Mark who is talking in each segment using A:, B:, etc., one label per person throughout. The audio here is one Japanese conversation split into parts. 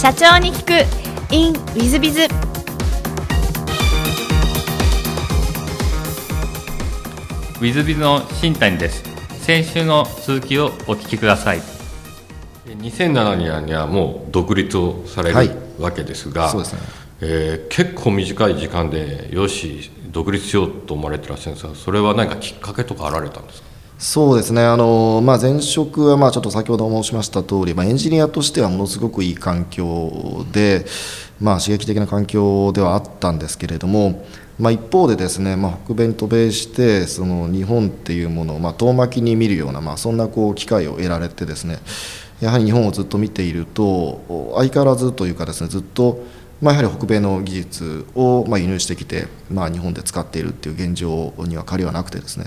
A: 社長に聞く。In ウィズビズ
B: ウィズビズの新谷です。先週の続きをお聞きください。2007年にはもう独立をされる、はい、わけですがそうですね。えー、結構短い時間でよし独立しようと思われてらっしゃるんですがそれは何かきっかけとかあられたんですか？
C: そうですね。あの、まあ、前職はまあちょっと先ほど申しました通り、まあ、エンジニアとしてはものすごくいい環境で、まあ、刺激的な環境ではあったんですけれども、まあ、一方でですね、まあ、北米に渡米してその日本っていうものを、まあ、遠巻きに見るような、まあ、そんなこう機会を得られてですねやはり日本をずっと見ていると相変わらずというかですねずっとまあ、やはり北米の技術をまあ輸入してきて、まあ、日本で使っているっていう現状には変わりはなくてですね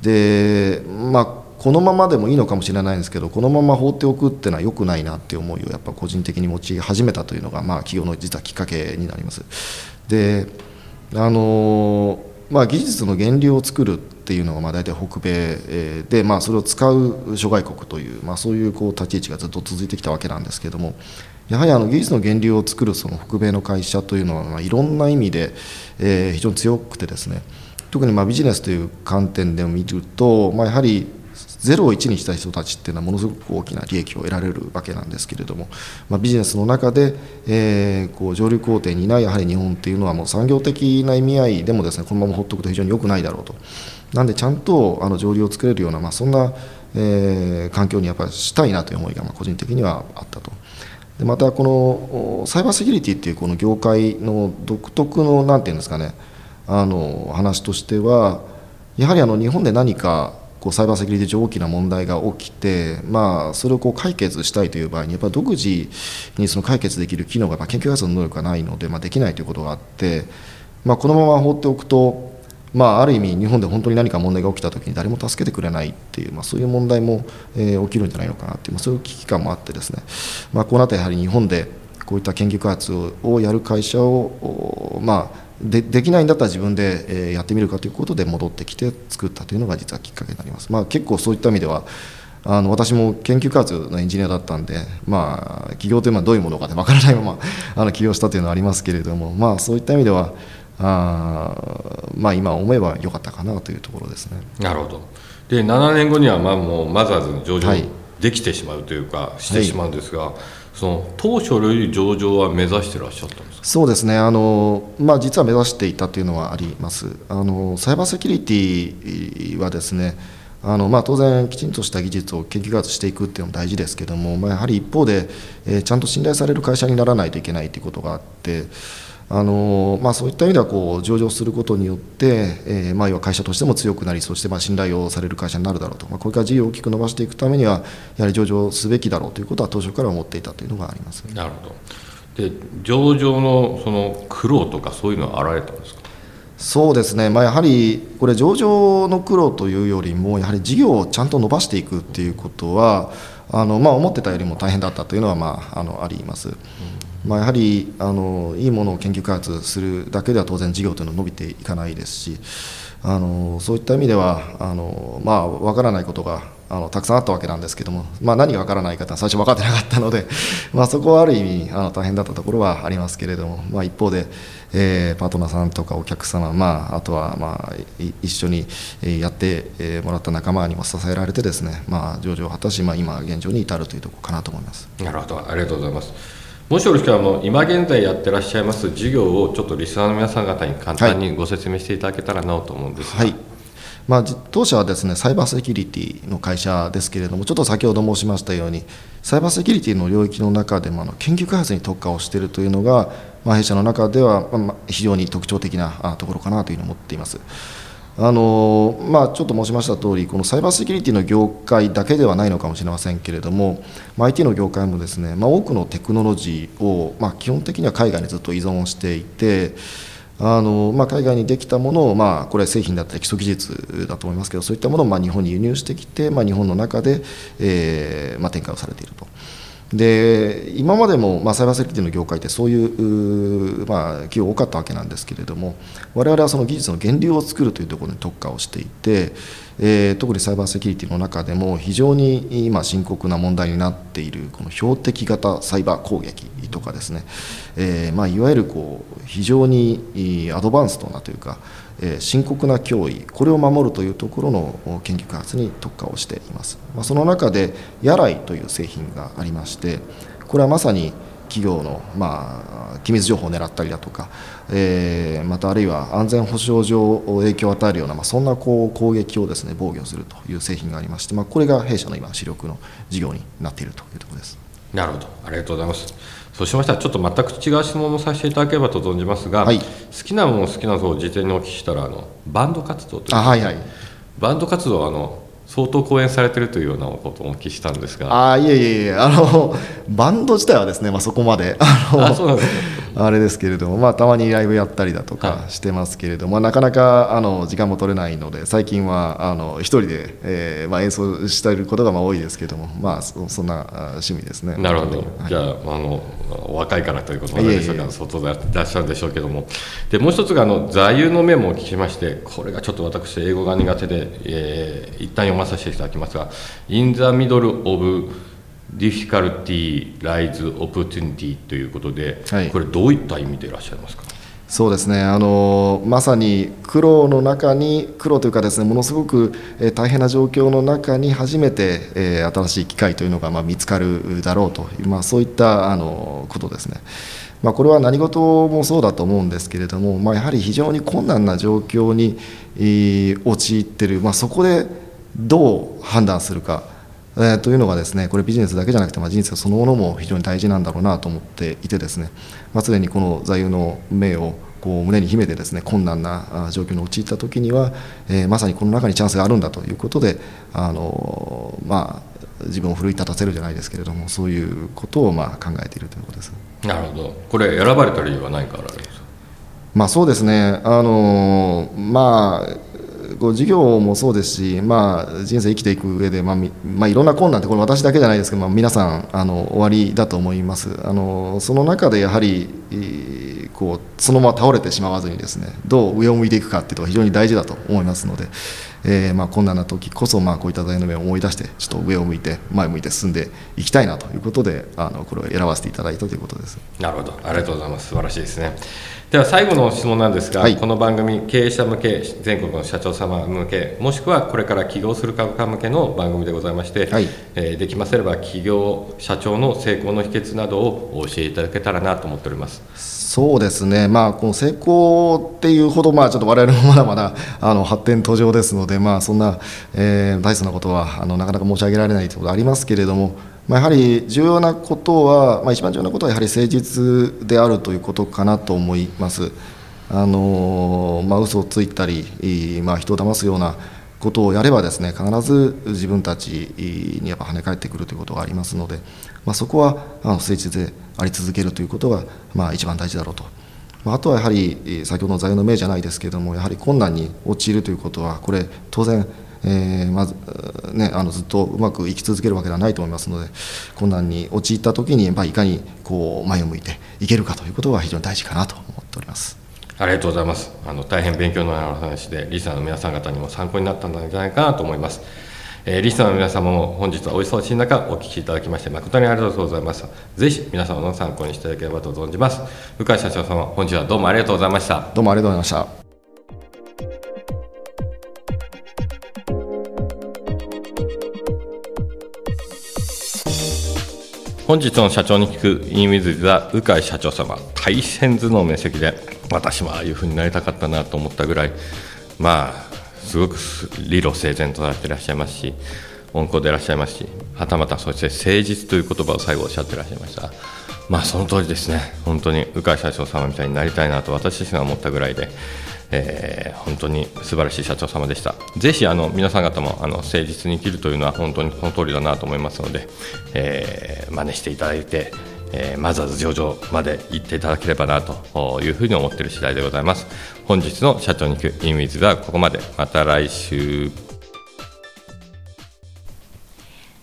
C: で、まあ、このままでもいいのかもしれないんですけどこのまま放っておくっていうのは良くないなっていう思いをやっぱ個人的に持ち始めたというのが、まあ、企業の実はきっかけになります。であのまあ、技術の源流を作るっていうのがまあ大体北米で、まあ、それを使う諸外国という、まあ、そういうこう立ち位置がずっと続いてきたわけなんですけどもやはりあの技術の源流を作るその北米の会社というのは、まあ、いろんな意味で、えー、非常に強くてですね特にまビジネスという観点で見ると、まあ、やはり0を1にした人たちっていうのはものすごく大きな利益を得られるわけなんですけれども、まあ、ビジネスの中で、えー、こう上流工程にいないやはり日本っていうのはもう産業的な意味合いでもですねこのまま放っておくと非常に良くないだろうとなんでちゃんとあの上流を作れるような、まあ、そんな、えー、環境にやっぱりしたいなという思いがま個人的にはあったと。でまたこのサイバーセキュリティっていうこの業界の独特の何て言うんですかねあの話としてはやはりあの日本で何かこうサイバーセキュリティ上大きな問題が起きて、まあ、それをこう解決したいという場合にやっぱ独自にその解決できる機能が、まあ、研究開発の能力がないので、まあ、できないということがあって、まあ、このまま放っておくとまあ、ある意味日本で本当に何か問題が起きた時に誰も助けてくれないっていう、まあ、そういう問題も、えー、起きるんじゃないのかなっていう、まあ、そういう危機感もあってですね、まあ、こうなったらやはり日本でこういった研究開発をやる会社を、まあ、でできないんだったら自分で、えー、やってみるかということで戻ってきて作ったというのが実はきっかけになります。まあ、結構そういった意味ではあの私も研究開発のエンジニアだったんで、まあ、企業というのはどういうものかわからないまま あの起業したというのはありますけれども、まあ、そういった意味ではあまあ今思えば良かったかなというところですね。
B: なるほどで7年後にはまあもうマザーズの上場できてしまうというか、はい、してしまうんですが、はい、その当初より上場は目指してらっしゃったんです
C: そうですね。あの、まあ、実は目指していたというのはあります。あのサイバーセキュリティはですねあのまあ、当然、きちんとした技術を研究開発していくっていうのも大事ですけども、まあ、やはり一方で、えー、ちゃんと信頼される会社にならないといけないということがあって、あのまあ、そういった意味ではこう上場することによって、えーまあ、要は会社としても強くなりそしてまあ信頼をされる会社になるだろうと、まあ、これから事業を大きく伸ばしていくためにはやはり上場すべきだろうということは当初から思っていたというのがあります。
B: なるほど。で上場のその苦労とかそういうのはあられたんですか？
C: そうですね、まあ、やはりこれ上場の苦労というよりもやはり事業をちゃんと伸ばしていくっていうことはあの、まあ、思ってたよりも大変だったというのは、まあ、あのあります。まあ、やはりあのいいものを研究開発するだけでは当然事業というのは伸びていかないですしあのそういった意味ではあの、まあ、分からないことがあのたくさんあったわけなんですけども、まあ、何が分からないかは最初分かってなかったので、まあ、そこはある意味あの大変だったところはありますけれども、まあ、一方で、えー、パートナーさんとかお客様、まあ、あとは、まあ、一緒にやってもらった仲間にも支えられてですね、まあ、上場を果たし、まあ、今現状に至るというところかなと思います。
B: なるほど。ありがとうございます。もしよろしければも今現在やってらっしゃいます事業をちょっとリスナーの皆さん方に簡単にご説明していただけたらなと思うんですが、はい
C: まあ、当社はですねサイバーセキュリティの会社ですけれどもちょっと先ほど申しましたようにサイバーセキュリティの領域の中でもあの研究開発に特化をしているというのが、まあ、弊社の中では非常に特徴的なところかなというふうに思っています。あのまあ、ちょっと申しました通りこのサイバーセキュリティの業界だけではないのかもしれませんけれども、まあ、IT の業界もですね、まあ、多くのテクノロジーを、まあ、基本的には海外にずっと依存していてあの、まあ、海外にできたものを、まあ、これは製品だったり基礎技術だと思いますけどそういったものをまあ日本に輸入してきて、まあ、日本の中で、えーまあ、展開をされていると。で今までも、まあ、サイバーセキュリティの業界ってそういうまあ、企業多かったわけなんですけれども我々はその技術の源流を作るというところに特化をしていて、えー、特にサイバーセキュリティの中でも非常に今深刻な問題になっているこの標的型サイバー攻撃とかですね、えー、まあ、いわゆるこう非常にアドバンストなというか、え深刻な脅威これを守るというところの研究開発に特化をしています、まあ、その中でヤライという製品がありましてこれはまさに企業の、まあ、機密情報を狙ったりだとか、えー、またあるいは安全保障上影響を与えるような、まあ、そんなこう攻撃をですね防御するという製品がありまして、まあ、これが弊社の今主力の事業になっているというところです。
D: なるほど。ありがとうございます。そうしましたらちょっと全く違う質問もさせていただければと存じますが、はい、好きなもの好きなのを事前にお聞きしたらあのバンド活動というあ、はいはい、バンド活動はあの相当講演されてるというようなことをお聞きしたんですが。
C: あいえいえいえあのバンド自体はですね、まあ、そこまであのあそうなんですあれですけれども、まあ、たまにライブやったりだとかしてますけれども、はい、なかなかあの時間も取れないので最近はあの一人で、えーまあ、演奏していることがまあ多いですけれども、まあ、そそんな趣味ですね。
D: なるほど、はい、じゃああの若いからということなんでしょうか外でいらっしゃるんでしょうけども。でもう一つがあの座右の銘も聞きましてこれがちょっと私英語が苦手で、えー、一旦読まさせていただきますが「In the middle of difficulty lies opportunity」ということで、はい、これどういった意味でいらっしゃいますか？
C: そうですねあのまさに苦労の中に苦労というかですねものすごく、えー、大変な状況の中に初めて、えー、新しい機会というのが、まあ、見つかるだろうという、まあ、そういったあのことですね。まあ、これは何事もそうだと思うんですけれども、まあ、やはり非常に困難な状況に、えー、陥っている、まあ、そこでどう判断するか。えー、というのがですねこれビジネスだけじゃなくて、まあ、人生そのものも非常に大事なんだろうなと思っていてですね、まあ、常にこの座右の銘をこう胸に秘めてですね困難な状況に陥った時には、えー、まさにこの中にチャンスがあるんだということであの、まあ、自分を奮い立たせるじゃないですけれどもそういうことをまあ考えているということです。
D: なるほど。これ選ばれた理由は何かあるんですか？
C: まあ、そうですね、あのまあ、こう事業もそうですし、まあ、人生生きていく上で、まあまあ、いろんな困難ってこれ私だけじゃないですけど、まあ、皆さんあの終わりだと思います。あのその中でやはりこうそのまま倒れてしまわずにですねどう上を向いていくかっていうのが非常に大事だと思いますので、えー、まあ困難な時こそまあこういった大の目を思い出してちょっと上を向いて前を向いて進んでいきたいなということであのこれを選ばせていただいたということです。
D: なるほど。ありがとうございます。素晴らしいですね。では最後の質問なんですが、はい、この番組経営者向け全国の社長様向けもしくはこれから起業する方向けの番組でございまして、はい、えー、できませれば企業社長の成功の秘訣などをお教えいただけたらなと思っております。
C: そうですね、まあ、この成功っていうほど、まあ、ちょっと我々もまだまだあの発展途上ですので、でまあ、そんな、えー、大層なことはあのなかなか申し上げられないということありますけれども、まあ、やはり重要なことは、まあ、一番重要なことはやはり誠実であるということかなと思います。あのまあ、嘘をついたり、まあ、人を騙すようなことをやればですね必ず自分たちにやっぱ跳ね返ってくるということがありますので、まあ、そこはあの誠実であり続けるということが、まあ、一番大事だろうと。まあ、あとはやはり先ほどの座右の銘じゃないですけれどもやはり困難に陥るということはこれ当然えー、まず、ね、あのずっとうまく生き続けるわけではないと思いますので困難に陥った時に、まあ、いかにこう前を向いていけるかということが非常に大事かなと思っております。
D: ありがとうございます。あの大変勉強のある話でリスナーの皆さん方にも参考になったんじゃないかなと思います。えー、リスナーの皆様も本日はお忙しい中お聞きいただきまして誠にありがとうございます。ぜひ皆様の参考にしていただければと存じます。向井社長様、本日はどうもありがとうございました。
C: どうもありがとうございました。
D: 本日の社長に聞くインウィズ・ザ・鵜飼社長様大変頭脳明晰で私もああいうふうになりたかったなと思ったぐらいまあすごく理路整然とされていらっしゃいますし温厚でいらっしゃいますしはたまたそして誠実という言葉を最後おっしゃっていらっしゃいましたまあその通りですね本当に鵜飼社長様みたいになりたいなと私自身は思ったぐらいでえー、本当に素晴らしい社長様でした。ぜひあの皆さん方もあの誠実に生きるというのは本当にこの通りだなと思いますので、えー、真似していただいて、えー、マザーズ上場まで行っていただければなというふうに思っている次第でございます。本日の社長に行くインウィズはここまで。また来週。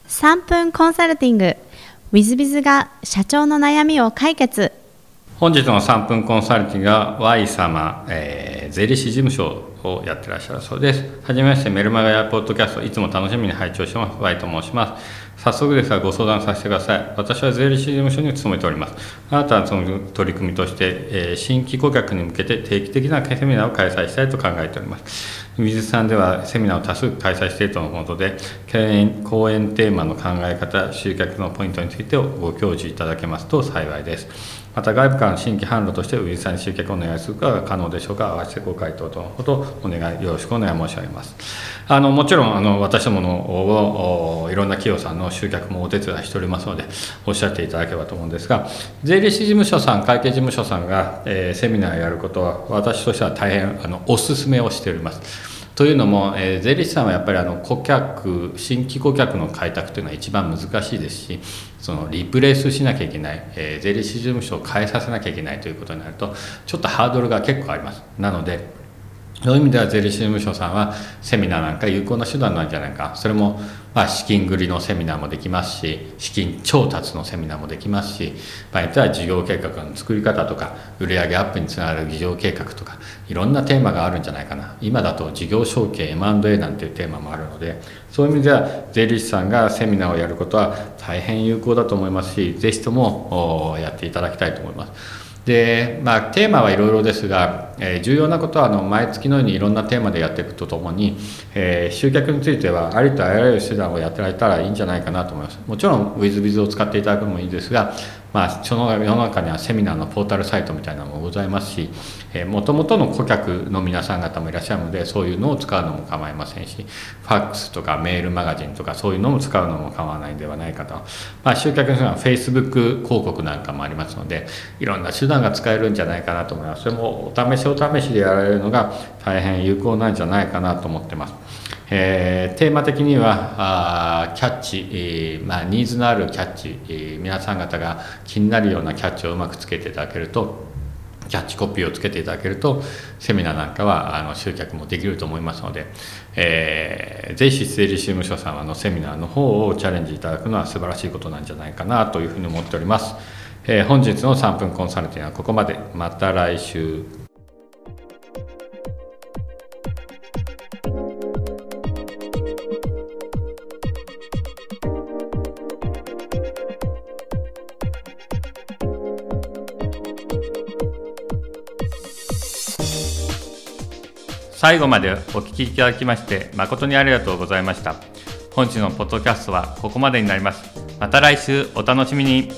A: 3分コンサルティング i z b i z が社長の悩みを解決
D: 本日の3分コンサルティングは Y 様、えー、税理士事務所
B: をやってらっしゃるそうです。はじめまして、メルマガやポッドキャスト、いつも楽しみに拝聴してます。ワイと申します。早速ですがご相談させてください。私は税理士事務所に勤めております。新たなその取り組みとして、え、新規顧客に向けて定期的なセミナーを開催したいと考えております。水さんではセミナーを多数開催しているとのことで、講演テーマの考え方、集客のポイントについてご教示いただけますと幸いです。また外部からの新規販路としてウィズさんに集客をお願いすることが可能でしょうか。合わせてご回答とのことお願いよろしくお願い申し上げます。あのもちろんあの私どものいろんな企業さんの集客もお手伝いしておりますのでおっしゃっていただければと思うんですが税理士事務所さん会計事務所さんが、えー、セミナーをやることは私としては大変あのお勧めをしております。というのも、えー、税理士さんはやっぱりあの顧客新規顧客の開拓というのは一番難しいですしそのリプレイスしなきゃいけない、えー、税理士事務所を変えさせなきゃいけないということになるとちょっとハードルが結構あります。なのでそういう意味では税理士事務所さんはセミナーなんか有効な手段なんじゃないか。それもまあ資金繰りのセミナーもできますし資金調達のセミナーもできますし場合によっては事業計画の作り方とか売上アップにつながる事業計画とかいろんなテーマがあるんじゃないかな今だと事業承継 M&A なんていうテーマもあるのでそういう意味では税理士さんがセミナーをやることは大変有効だと思いますし是非ともやっていただきたいと思います。でまあ、テーマはいろいろですが、え、重要なことはあの毎月のようにいろんなテーマでやっていくとともに、え、集客についてはありとあらゆる手段をやってられたらいいんじゃないかなと思います。もちろん WithBiz を使っていただくのもいいですがまあ、その世の中にはセミナーのポータルサイトみたいなのもございますしもともとの顧客の皆さん方もいらっしゃるのでそういうのを使うのも構いませんしファックスとかメールマガジンとかそういうのも使うのも構わないんではないかと、まあ、集客の人はフェイスブック広告なんかもありますのでいろんな手段が使えるんじゃないかなと思います。それもお試しお試しでやられるのが大変有効なんじゃないかなと思ってます。えー、テーマ的にはあキャッチ、えー、まあ、ニーズのあるキャッチ、えー、皆さん方が気になるようなキャッチをうまくつけていただけるとキャッチコピーをつけていただけるとセミナーなんかはあの集客もできると思いますので、えー、ぜひ税理事務所さんのセミナーの方をチャレンジいただくのは素晴らしいことなんじゃないかなというふうに思っております、えー、本日の3分コンサルティングはここまで。また来週。最後までお聞きいただきまして誠にありがとうございました。本日のポッドキャストはここまでになります。また来週お楽しみに。